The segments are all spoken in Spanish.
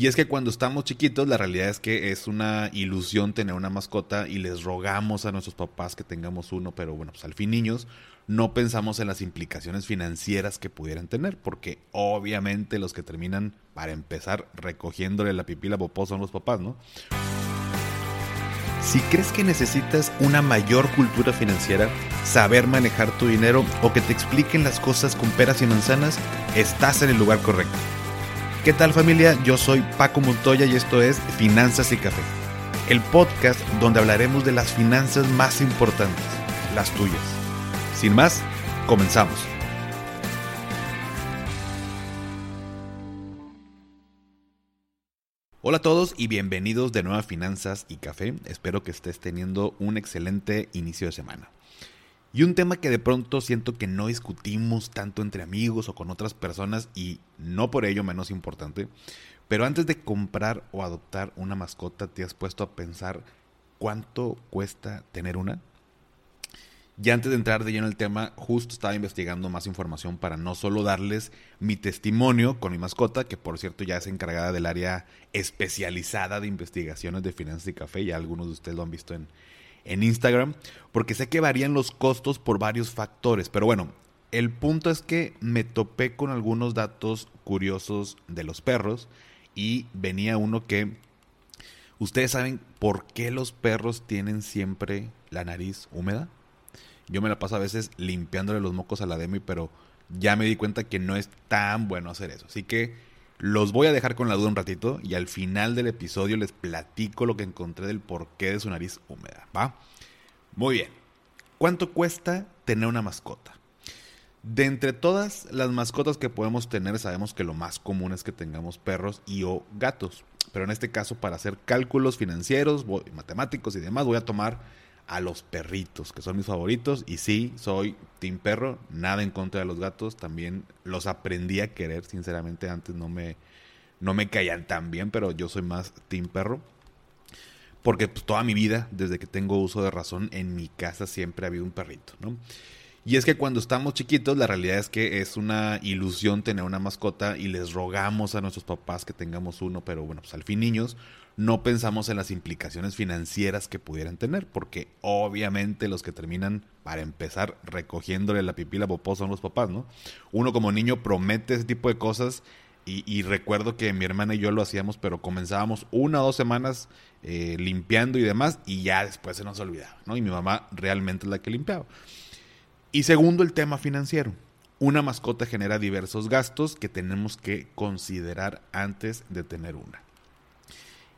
Y es que cuando estamos chiquitos, la realidad es que es una ilusión tener una mascota y les rogamos a nuestros papás que tengamos uno, pero bueno, pues al fin niños no pensamos en las implicaciones financieras que pudieran tener, porque obviamente los que terminan, para empezar, recogiéndole la pipila popó son los papás, ¿no? Si crees que necesitas una mayor cultura financiera, saber manejar tu dinero o que te expliquen las cosas con peras y manzanas, estás en el lugar correcto. ¿Qué tal familia? Yo soy Paco Montoya y esto es Finanzas y Café, el podcast donde hablaremos de las finanzas más importantes, las tuyas. Sin más, comenzamos. Hola a todos y bienvenidos de nuevo a Finanzas y Café. Espero que estés teniendo un excelente inicio de semana. Y un tema que de pronto siento que no discutimos tanto entre amigos o con otras personas y no por ello menos importante, pero antes de comprar o adoptar una mascota te has puesto a pensar cuánto cuesta tener una. Y antes de entrar de lleno el tema, justo estaba investigando más información para no solo darles mi testimonio con mi mascota, que por cierto ya es encargada del área especializada de investigaciones de finanzas y café, ya algunos de ustedes lo han visto en, en Instagram, porque sé que varían los costos por varios factores. Pero bueno, el punto es que me topé con algunos datos curiosos de los perros y venía uno que ustedes saben por qué los perros tienen siempre la nariz húmeda. Yo me la paso a veces limpiándole los mocos a la Demi, pero ya me di cuenta que no es tan bueno hacer eso. Así que los voy a dejar con la duda un ratito y al final del episodio les platico lo que encontré del porqué de su nariz húmeda, ¿va? Muy bien. ¿Cuánto cuesta tener una mascota? De entre todas las mascotas que podemos tener, sabemos que lo más común es que tengamos perros y o gatos. Pero en este caso, para hacer cálculos financieros, matemáticos y demás, voy a tomar a los perritos, que son mis favoritos. Y sí, soy team perro, nada en contra de los gatos. También los aprendí a querer, sinceramente. Antes no me, no me caían tan bien, pero yo soy más team perro. Porque pues, toda mi vida, desde que tengo uso de razón, en mi casa siempre ha habido un perrito, ¿no? Y es que cuando estamos chiquitos, la realidad es que es una ilusión tener una mascota y les rogamos a nuestros papás que tengamos uno, pero bueno, pues al fin niños no pensamos en las implicaciones financieras que pudieran tener, porque obviamente los que terminan, para empezar, recogiéndole la pipila popó son los papás, ¿no? Uno como niño promete ese tipo de cosas y, recuerdo que mi hermana y yo lo hacíamos, pero comenzábamos una o dos semanas eh, limpiando y demás, y ya después se nos olvidaba, ¿no? Y mi mamá realmente es la que limpiaba. Y segundo, el tema financiero. Una mascota genera diversos gastos que tenemos que considerar antes de tener una.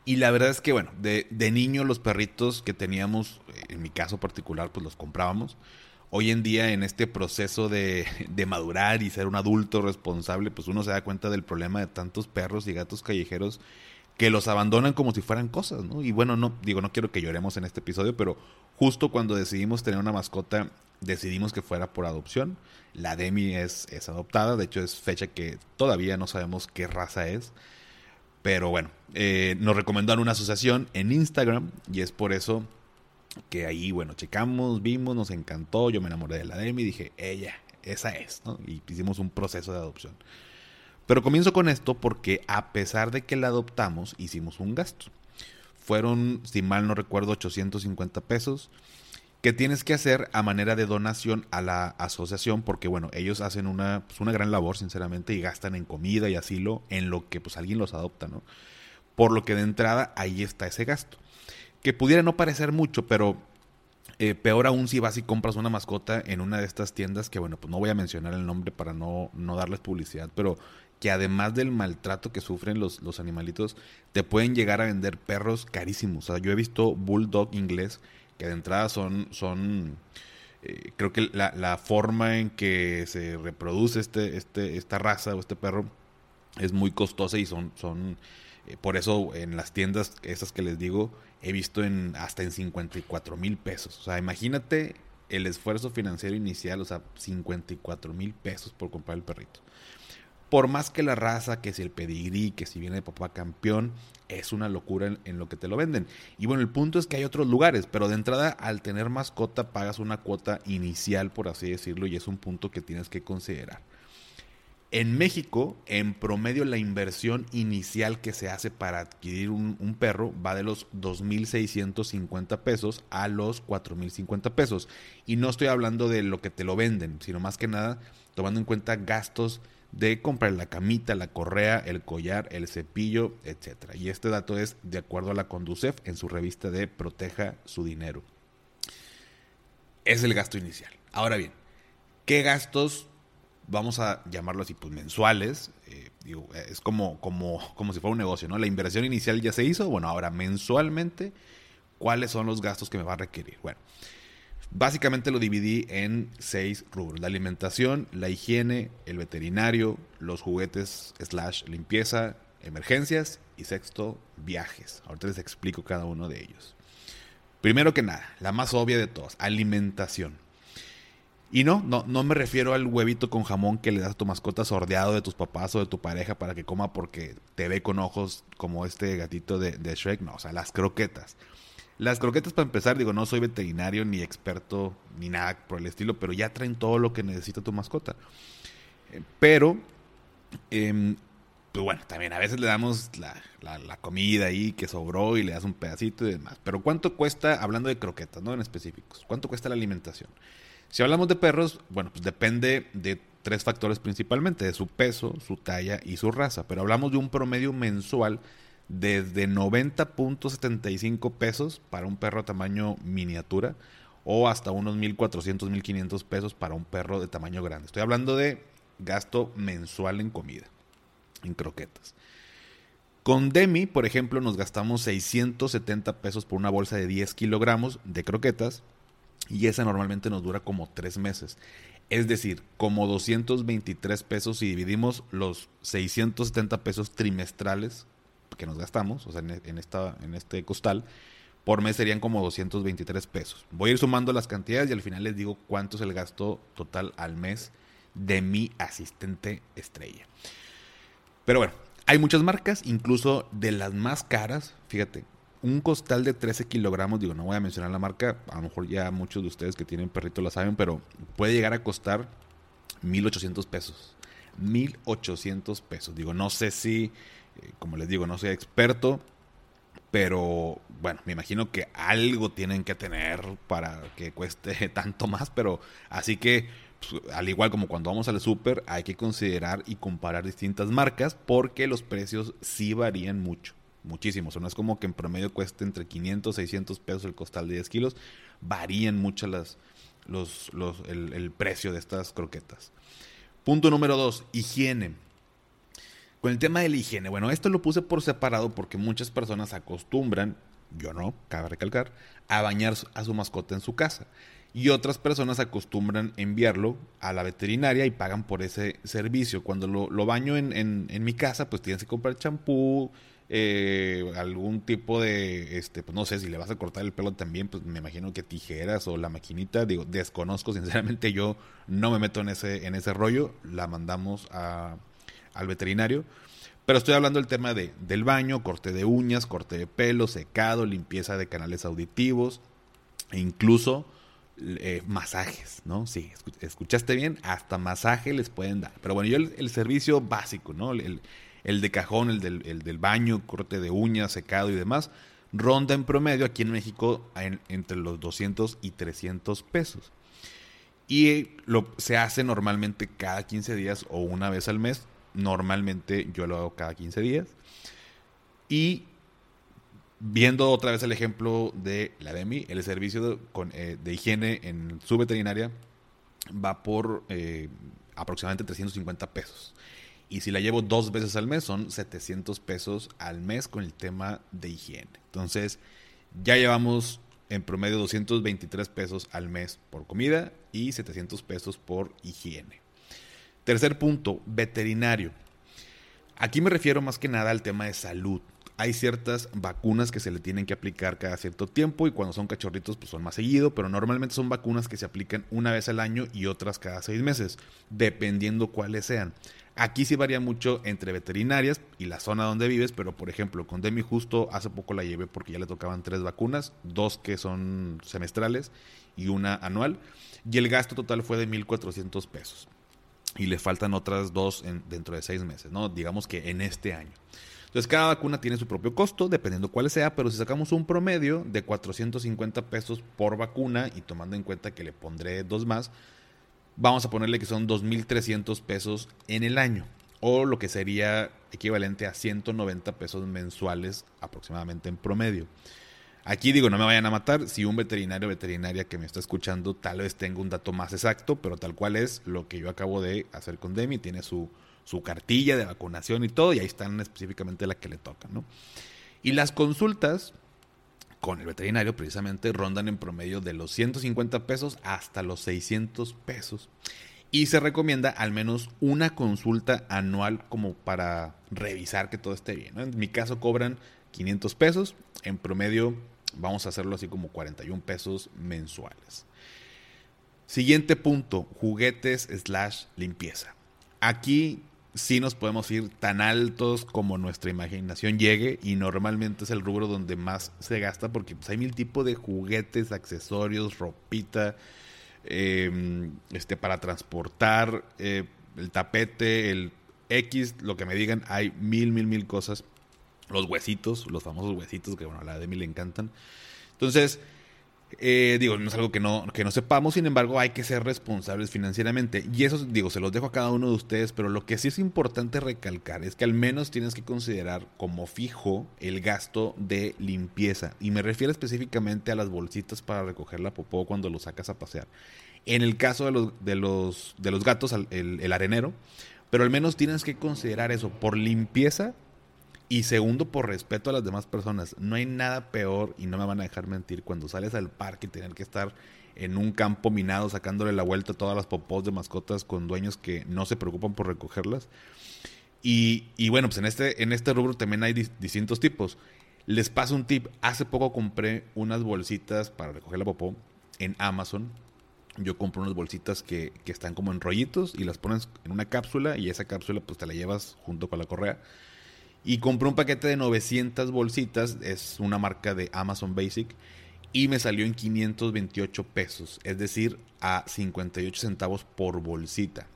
Y la verdad es que, bueno, de, niño los perritos que teníamos, en mi caso particular, pues los comprábamos. Hoy en día, en este proceso de, de, madurar y ser un adulto responsable, pues uno se da cuenta del problema de tantos perros y gatos callejeros que los abandonan como si fueran cosas, ¿no? Y bueno, no, digo, no quiero que lloremos en este episodio, pero justo cuando decidimos tener una mascota, decidimos que fuera por adopción. La Demi es, es adoptada, de hecho es fecha que todavía no sabemos qué raza es. Pero bueno, eh, nos recomendaron una asociación en Instagram y es por eso que ahí, bueno, checamos, vimos, nos encantó, yo me enamoré de la Demi y dije, ella, esa es, ¿no? Y hicimos un proceso de adopción. Pero comienzo con esto porque a pesar de que la adoptamos, hicimos un gasto. Fueron, si mal no recuerdo, 850 pesos que tienes que hacer a manera de donación a la asociación porque bueno, ellos hacen una, pues, una gran labor sinceramente y gastan en comida y asilo en lo que pues alguien los adopta, ¿no? Por lo que de entrada ahí está ese gasto. Que pudiera no parecer mucho, pero eh, peor aún si vas y compras una mascota en una de estas tiendas que bueno, pues no voy a mencionar el nombre para no, no darles publicidad, pero que además del maltrato que sufren los, los animalitos, te pueden llegar a vender perros carísimos. O sea, yo he visto bulldog inglés que de entrada son, son eh, creo que la, la, forma en que se reproduce este, este, esta raza o este perro es muy costosa y son, son eh, por eso en las tiendas esas que les digo he visto en hasta en 54 mil pesos. O sea, imagínate el esfuerzo financiero inicial, o sea, 54 mil pesos por comprar el perrito por más que la raza, que si el pedigrí, que si viene de papá campeón, es una locura en, lo que te lo venden. Y bueno, el punto es que hay otros lugares, pero de entrada al tener mascota pagas una cuota inicial, por así decirlo, y es un punto que tienes que considerar. En México, en promedio, la inversión inicial que se hace para adquirir un, perro va de los 2.650 pesos a los 4.050 pesos. Y no estoy hablando de lo que te lo venden, sino más que nada tomando en cuenta gastos de comprar la camita, la correa, el collar, el cepillo, etc. Y este dato es de acuerdo a la Conducef en su revista de Proteja su dinero. Es el gasto inicial. Ahora bien, ¿qué gastos vamos a llamarlo así, pues mensuales. Eh, es como, como, como si fuera un negocio, ¿no? La inversión inicial ya se hizo, bueno, ahora mensualmente, ¿cuáles son los gastos que me va a requerir? Bueno, básicamente lo dividí en seis rubros. La alimentación, la higiene, el veterinario, los juguetes slash limpieza, emergencias y sexto, viajes. Ahorita les explico cada uno de ellos. Primero que nada, la más obvia de todas, alimentación. Y no, no, no me refiero al huevito con jamón que le das a tu mascota sordeado de tus papás o de tu pareja para que coma porque te ve con ojos como este gatito de, Shrek. No, o sea, las croquetas. Las croquetas, para empezar, digo, no soy veterinario ni experto ni nada por el estilo, pero ya traen todo lo que necesita tu mascota. Eh, pero, eh, pues bueno, también a veces le damos la, la, la, comida ahí que sobró y le das un pedacito y demás. Pero ¿cuánto cuesta, hablando de croquetas, no en específicos, cuánto cuesta la alimentación? Si hablamos de perros, bueno, pues depende de tres factores principalmente, de su peso, su talla y su raza. Pero hablamos de un promedio mensual desde 90.75 pesos para un perro tamaño miniatura o hasta unos 1.400, 1.500 pesos para un perro de tamaño grande. Estoy hablando de gasto mensual en comida, en croquetas. Con Demi, por ejemplo, nos gastamos 670 pesos por una bolsa de 10 kilogramos de croquetas y esa normalmente nos dura como tres meses. Es decir, como 223 pesos si dividimos los 670 pesos trimestrales que nos gastamos, o sea, en, esta, en este costal, por mes serían como 223 pesos. Voy a ir sumando las cantidades y al final les digo cuánto es el gasto total al mes de mi asistente estrella. Pero bueno, hay muchas marcas, incluso de las más caras, fíjate, un costal de 13 kilogramos, digo, no voy a mencionar la marca, a lo mejor ya muchos de ustedes que tienen perrito lo saben, pero puede llegar a costar 1800 pesos. 1800 pesos. Digo, no sé si, eh, como les digo, no soy experto, pero bueno, me imagino que algo tienen que tener para que cueste tanto más, pero así que pues, al igual como cuando vamos al súper, hay que considerar y comparar distintas marcas porque los precios sí varían mucho muchísimo. O sea, no es como que en promedio cueste entre 500, 600 pesos el costal de 10 kilos. Varían mucho las, los, los, el, precio de estas croquetas. Punto número 2, higiene. Con el tema de la higiene, bueno, esto lo puse por separado porque muchas personas acostumbran, yo no, cabe recalcar, a bañar a su mascota en su casa. Y otras personas acostumbran enviarlo a la veterinaria y pagan por ese servicio. Cuando lo, lo baño en, en, en, mi casa, pues tienes que comprar champú, eh, algún tipo de, este, pues no sé, si le vas a cortar el pelo también, pues me imagino que tijeras o la maquinita, digo, desconozco, sinceramente yo no me meto en ese, en ese rollo, la mandamos al veterinario. Pero estoy hablando del tema de, del baño, corte de uñas, corte de pelo, secado, limpieza de canales auditivos e incluso eh, masajes, ¿no? Sí, escuchaste bien, hasta masaje les pueden dar. Pero bueno, yo el, servicio básico, ¿no? El, el de cajón, el del, baño, corte de uñas, secado y demás, ronda en promedio aquí en México entre los 200 y 300 pesos. Y lo, se hace normalmente cada 15 días o una vez al mes. Normalmente yo lo hago cada 15 días. Y viendo otra vez el ejemplo de la DEMI, el servicio de, eh, higiene en su veterinaria va por eh, aproximadamente 350 pesos. Y si la llevo dos veces al mes, son 700 pesos al mes con el tema de higiene. Entonces, ya llevamos en promedio 223 pesos al mes por comida y 700 pesos por higiene. Tercer punto, veterinario. Aquí me refiero más que nada al tema de salud. Hay ciertas vacunas que se le tienen que aplicar cada cierto tiempo y cuando son cachorritos pues son más seguido, pero normalmente son vacunas que se aplican una vez al año y otras cada seis meses, dependiendo cuáles sean. Aquí sí varía mucho entre veterinarias y la zona donde vives, pero por ejemplo, con Demi justo hace poco la llevé porque ya le tocaban tres vacunas, dos que son semestrales y una anual, y el gasto total fue de 1.400 pesos. y le faltan otras dos dentro de seis meses, ¿no? Digamos que en este año. Entonces, cada vacuna tiene su propio costo, dependiendo cuál sea, pero si sacamos un promedio de 450 pesos por vacuna y tomando en cuenta que le pondré dos más, vamos a ponerle que son 2.300 pesos en el año, o lo que sería equivalente a 190 pesos mensuales aproximadamente en promedio. Aquí digo, no me vayan a matar. Si un veterinario o veterinaria que me está escuchando, tal vez tenga un dato más exacto, pero tal cual es lo que yo acabo de hacer con Demi. Tiene su, su cartilla de vacunación y todo, y ahí están específicamente la que le toca, ¿no? Y las consultas con el veterinario precisamente rondan en promedio de los 150 pesos hasta los 600 pesos. Y se recomienda al menos una consulta anual como para revisar que todo esté bien. En mi caso cobran 500 pesos, en promedio Vamos a hacerlo así como 41 pesos mensuales. Siguiente punto, juguetes slash limpieza. Aquí sí nos podemos ir tan altos como nuestra imaginación llegue y normalmente es el rubro donde más se gasta porque pues, hay mil tipos de juguetes, accesorios, ropita, em, este, para transportar, eh, el tapete, el X, lo que me digan, hay mil, mil, mil cosas los huesitos, los famosos huesitos que bueno, a la Demi le encantan. Entonces, eh, digo, no es algo que no, que no sepamos, sin embargo, hay que ser responsables financieramente. Y eso, digo, se los dejo a cada uno de ustedes, pero lo que sí es importante recalcar es que al menos tienes que considerar como fijo el gasto de limpieza. Y me refiero específicamente a las bolsitas para recoger la popó cuando lo sacas a pasear. En el caso de los, de los, de los gatos, el, el arenero, pero al menos tienes que considerar eso. Por limpieza y segundo, por respeto a las demás personas. No hay nada peor, y no me van a dejar mentir, cuando sales al parque y tener que estar en un campo minado sacándole la vuelta a todas las popós de mascotas con dueños que no se preocupan por recogerlas. Y, bueno, pues en este, en este rubro también hay distintos tipos. Les paso un tip. Hace poco compré unas bolsitas para recoger la popó en Amazon. Yo compro unas bolsitas que, que están como en rollitos y las pones en una cápsula y esa cápsula pues te la llevas junto con la correa y compré un paquete de 900 bolsitas, es una marca de Amazon Basic, y me salió en 528 pesos, es decir, a 58 centavos por bolsita.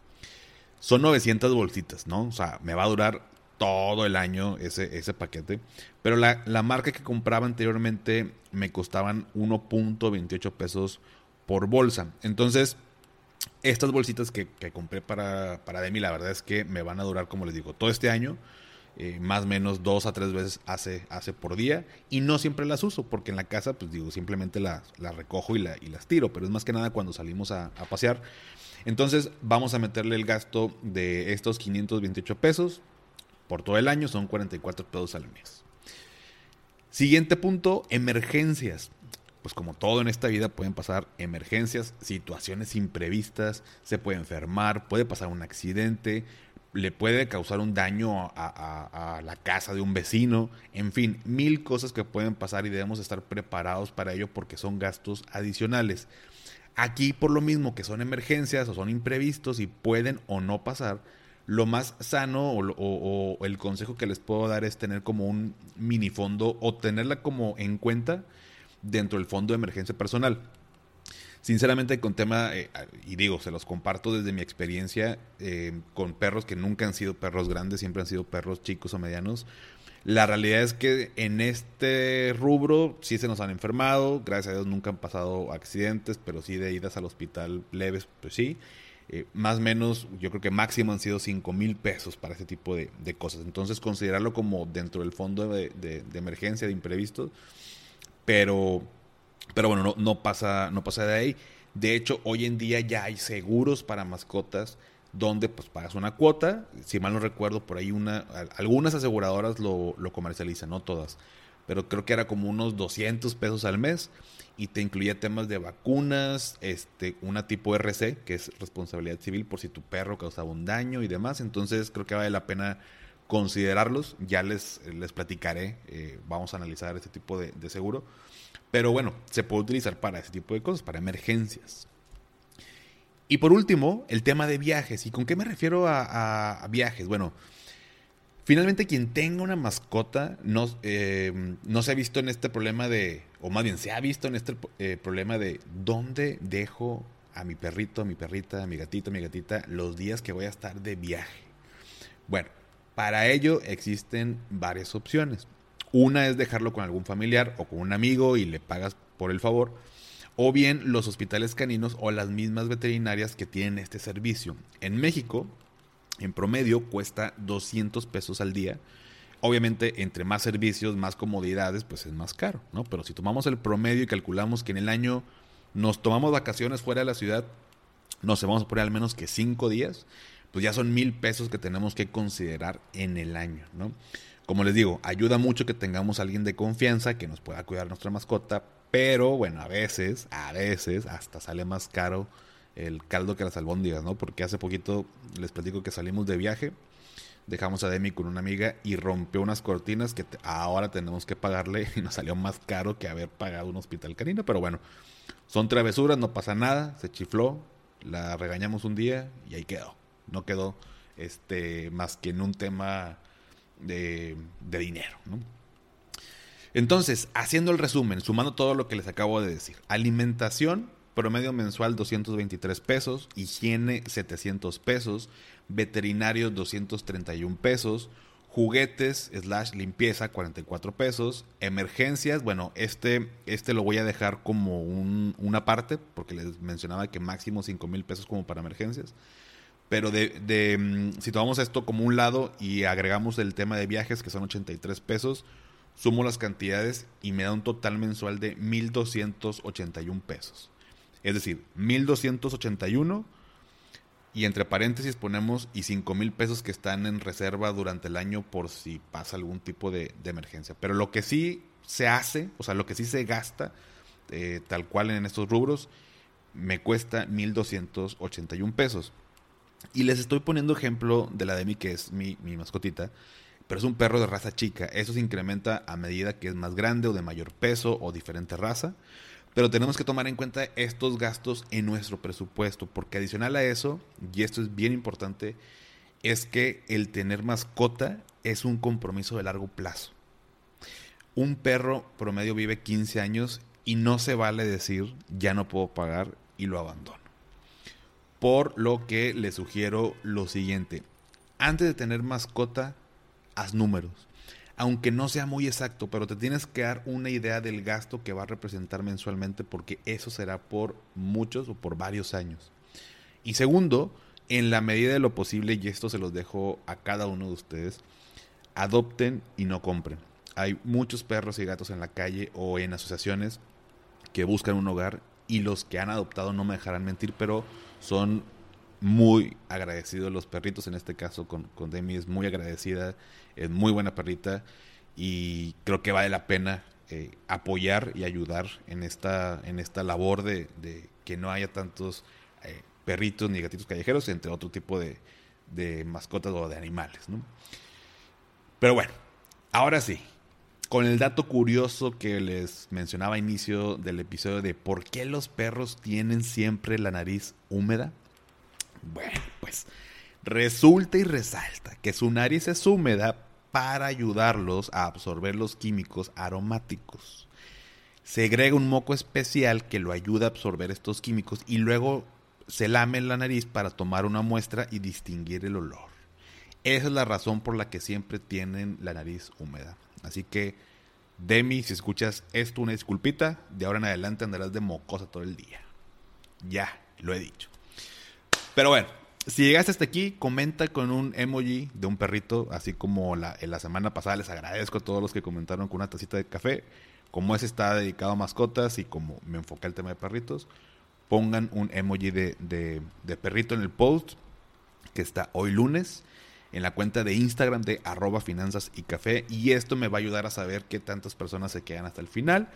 Son 900 bolsitas, ¿no? O sea, me va a durar todo el año ese, ese paquete. Pero la, marca que compraba anteriormente me costaban 1.28 pesos por bolsa. Entonces, estas bolsitas que, que compré para, para Demi, la verdad es que me van a durar, como les digo, todo este año. Eh, más o menos dos a tres veces hace, hace por día. Y no siempre las uso porque en la casa pues digo simplemente las, recojo y, y, las tiro pero es más que nada cuando salimos a, pasear. Entonces vamos a meterle el gasto de estos 528 pesos por todo el año son 44 pesos al mes. Siguiente punto emergencias. Pues como todo en esta vida pueden pasar emergencias, situaciones imprevistas, se puede enfermar, puede pasar un accidente, le puede causar un daño a, la casa de un vecino, en fin, mil cosas que pueden pasar y debemos estar preparados para ello porque son gastos adicionales. Aquí por lo mismo que son emergencias o son imprevistos y pueden o no pasar, lo más sano o, el consejo que les puedo dar es tener como un minifondo o tenerla como en cuenta dentro del fondo de emergencia personal. Sinceramente, con tema, eh, y digo, se los comparto desde mi experiencia eh, con perros que nunca han sido perros grandes, siempre han sido perros chicos o medianos. La realidad es que en este rubro sí se nos han enfermado, gracias a Dios nunca han pasado accidentes, pero sí de idas al hospital leves, pues sí. Eh, más o menos, yo creo que máximo han sido 5 mil pesos para ese tipo de, cosas. Entonces, considerarlo como dentro del fondo de, de emergencia, de imprevistos. Pero pero bueno, no, pasa, no pasa de ahí. De hecho, hoy en día ya hay seguros para mascotas donde pues pagas una cuota. Si mal no recuerdo, por ahí una, algunas aseguradoras lo, comercializan, no todas. Pero creo que era como unos 200 pesos al mes y te incluía temas de vacunas, este, una tipo RC, que es responsabilidad civil por si tu perro causaba un daño y demás. Entonces creo que vale la pena considerarlos. Ya les, les platicaré, eh, vamos a analizar este tipo de seguro. Pero bueno, se puede utilizar para ese tipo de cosas, para emergencias. Y por último, el tema de viajes. ¿Y con qué me refiero a, viajes? Bueno, finalmente quien tenga una mascota no, eh, no, se ha visto en este problema de, o más bien se ha visto en este eh, problema de dónde dejo a mi perrito, a mi perrita, a mi gatito, a mi gatita los días que voy a estar de viaje? Bueno, para ello existen varias opciones. Una es dejarlo con algún familiar o con un amigo y le pagas por el favor. O bien los hospitales caninos o las mismas veterinarias que tienen este servicio. En México, en promedio, cuesta 200 pesos al día. Obviamente, entre más servicios, más comodidades, pues es más caro, ¿no? Pero si tomamos el promedio y calculamos que en el año nos tomamos vacaciones fuera de la ciudad, no sé, vamos a poner al menos que cinco días, pues ya son mil pesos que tenemos que considerar en el año, ¿no? Como les digo, ayuda mucho que tengamos a alguien de confianza que nos pueda cuidar nuestra mascota, pero bueno, a veces, a veces hasta sale más caro el caldo que las albóndigas, ¿no? Porque hace poquito les platico que salimos de viaje, dejamos a Demi con una amiga y rompió unas cortinas que ahora tenemos que pagarle y nos salió más caro que haber pagado un hospital canino, pero bueno, son travesuras, no pasa nada, se chifló, la regañamos un día y ahí quedó. No quedó este más que en un tema de, dinero. Entonces, haciendo el resumen, sumando todo lo que les acabo de decir, alimentación promedio mensual 223 pesos, higiene 700 pesos, veterinario 231 pesos, juguetes slash limpieza 44 pesos, emergencias, bueno, este, este lo voy a dejar como una parte, porque les mencionaba que máximo 5 mil pesos como para emergencias. Pero de, mm, si tomamos esto como un lado y agregamos el tema de viajes, que son 83 pesos, sumo las cantidades y me da un total mensual de 1.281 pesos. Es decir, 1.281 y entre paréntesis ponemos y 5 mil pesos que están en reserva durante el año por si pasa algún tipo de, emergencia. Pero lo que sí se hace, o sea, lo que sí se gasta, eh, tal cual en estos rubros, me cuesta 1.281 pesos. Y les estoy poniendo ejemplo de la Demi, que es mi, mascotita, pero es un perro de raza chica. Eso se incrementa a medida que es más grande o de mayor peso o diferente raza. Pero tenemos que tomar en cuenta estos gastos en nuestro presupuesto, porque adicional a eso, y esto es bien importante, es que el tener mascota es un compromiso de largo plazo. Un perro promedio vive 15 años y no se vale decir ya no puedo pagar y lo abandono. Por lo que le sugiero lo siguiente. Antes de tener mascota, haz números. Aunque no sea muy exacto, pero te tienes que dar una idea del gasto que va a representar mensualmente porque eso será por muchos o por varios años. Y segundo, en la medida de lo posible, y esto se los dejo a cada uno de ustedes, adopten y no compren. Hay muchos perros y gatos en la calle o en asociaciones que buscan un hogar y los que han adoptado no me dejarán mentir, pero son muy agradecidos los perritos, en este caso con, con Demi es muy agradecida, es muy buena perrita y creo que vale la pena eh, apoyar y ayudar en esta, en esta labor de, que no haya tantos eh, perritos ni gatitos callejeros, entre otro tipo de, de mascotas o de animales. ¿no? Pero bueno, ahora sí, con el dato curioso que les mencionaba a inicio del episodio de por qué los perros tienen siempre la nariz húmeda. Bueno, pues resulta y resalta que su nariz es húmeda para ayudarlos a absorber los químicos aromáticos. Segrega un moco especial que lo ayuda a absorber estos químicos y luego se lame la nariz para tomar una muestra y distinguir el olor. Esa es la razón por la que siempre tienen la nariz húmeda. Así que, Demi, si escuchas esto, una disculpita. De ahora en adelante andarás de mocosa todo el día. Ya, lo he dicho. Pero bueno, si llegaste hasta aquí, comenta con un emoji de un perrito, así como la, en la semana pasada les agradezco a todos los que comentaron con una tacita de café. Como ese está dedicado a mascotas y como me enfoca el tema de perritos, pongan un emoji de, de perrito en el post que está hoy lunes en la cuenta de Instagram de arroba finanzas y café y esto me va a ayudar a saber qué tantas personas se quedan hasta el final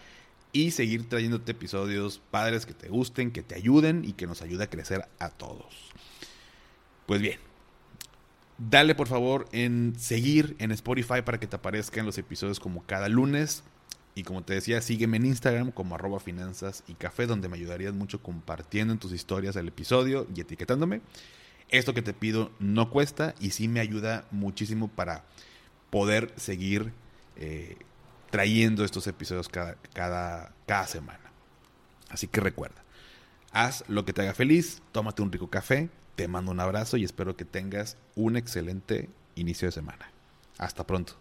y seguir trayéndote episodios padres que te gusten, que te ayuden y que nos ayude a crecer a todos. Pues bien, dale por favor en seguir en Spotify para que te aparezcan los episodios como cada lunes. Y como te decía, sígueme en Instagram como arroba finanzas y café, donde me ayudarías mucho compartiendo en tus historias el episodio y etiquetándome. Esto que te pido no cuesta y sí me ayuda muchísimo para poder seguir eh, trayendo estos episodios cada, cada, cada semana. Así que recuerda, Haz lo que te haga feliz, tómate un rico café, te mando un abrazo y espero que tengas un excelente inicio de semana. Hasta pronto.